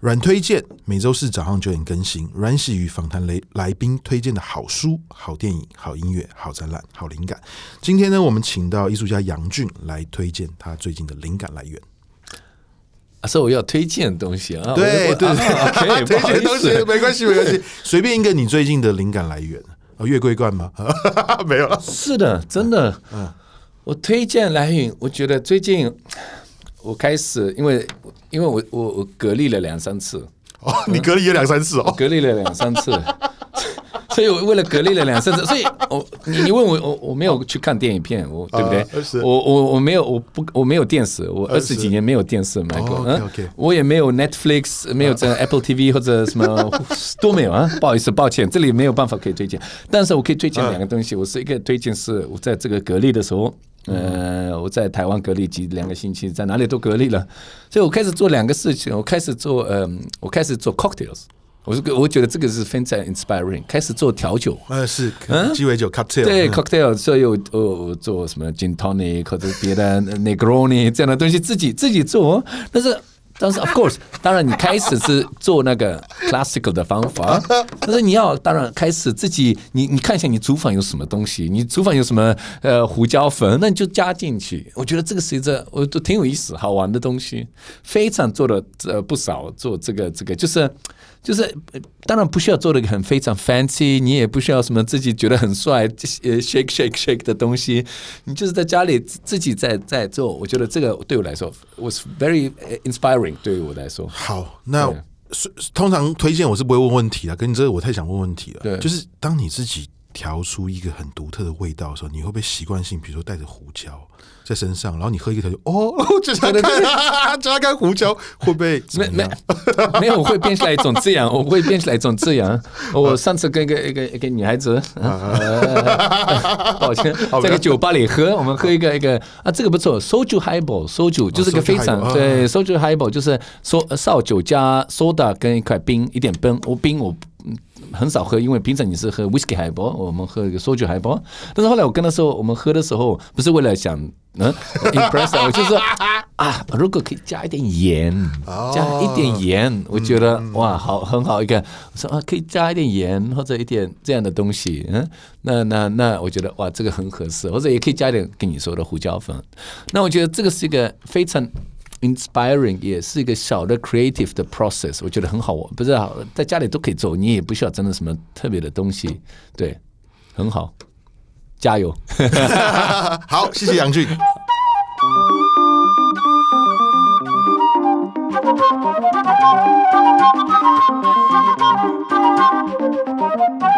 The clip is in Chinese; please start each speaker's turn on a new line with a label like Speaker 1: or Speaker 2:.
Speaker 1: 软推荐每周四早上九点更新。软喜与访谈来来宾推荐的好书、好电影、好音乐、好展览、好灵感。今天呢，我们请到艺术家杨俊来推荐他最近的灵感来源。
Speaker 2: 啊，所以我要推荐东西啊？
Speaker 1: 对对对，推荐东西
Speaker 2: 没
Speaker 1: 关系没关系，随便一个你最近的灵感来源。啊，月桂冠吗？没有了。
Speaker 2: 是的，真的。嗯，我推荐来源，我觉得最近我开始，因为。因为我我我隔离了两三次
Speaker 1: 哦，你隔离了两三次哦，
Speaker 2: 隔离了两三次，所以我为了隔离了两三次，所以我你你问我我我没有去看电影片，我对不对？我我我没有我不我没有电视，我二十几年没有电视买过，嗯，我也没有 Netflix，没有在 Apple TV 或者什么 都没有啊，不好意思，抱歉，这里没有办法可以推荐，但是我可以推荐两个东西，我是一个推荐是我在这个隔离的时候。呃，我在台湾隔离几两个星期，在哪里都隔离了，所以我开始做两个事情。我开始做，嗯、呃，我开始做 cocktails。我是我觉得这个是非常 inspiring。开始做调酒，呃，
Speaker 1: 是鸡尾酒 cocktail。
Speaker 2: 对 cocktail，所以我我做什么 gin tonic 或者别的 Negroni 这样的东西，自己自己做，但是。但是，of course，当然你开始是做那个 classical 的方法，但是你要当然开始自己，你你看一下你厨房有什么东西，你厨房有什么呃胡椒粉，那你就加进去。我觉得这个是一个我都挺有意思、好玩的东西，非常做的呃不少做这个这个就是。就是，当然不需要做的很非常 fancy，你也不需要什么自己觉得很帅，呃，shake shake shake 的东西，你就是在家里自己在在做。我觉得这个对我来说，was very inspiring。对于我来说，
Speaker 1: 好，那通常推荐我是不会问问题的，跟你这个我太想问问题了。对，就是当你自己调出一个很独特的味道的时候，你会不会习惯性，比如说带着胡椒？在身上，然后你喝一个调酒，哦，就加看，加看胡椒会不会没没
Speaker 2: 没有，我会变出来一种这样，我会变出来一种这样。我 上次跟一个一个一个女孩子，抱歉，在个酒吧里喝，我们喝一个一个啊，这个不错，Soju Highball，Soju 就是个非常对，Soju Highball 就是烧烧酒加 soda 跟一块冰，一点冰，我冰我。很少喝，因为平常你是喝 whisky highball，我们喝一个 soju highball。但是后来我跟他说，我们喝的时候不是为了想嗯 impress，我就是说啊，如果可以加一点盐，加一点盐，我觉得哇，好很好一个。我说啊，可以加一点盐或者一点这样的东西，嗯，那那那我觉得哇，这个很合适，或者也可以加一点跟你说的胡椒粉。那我觉得这个是一个非常。inspiring 也是一个小的 creative 的 process 我觉得很好我不知道在家里都可以做你也不需要真的什么特别的东西对很好。加油。
Speaker 1: 好谢谢杨俊。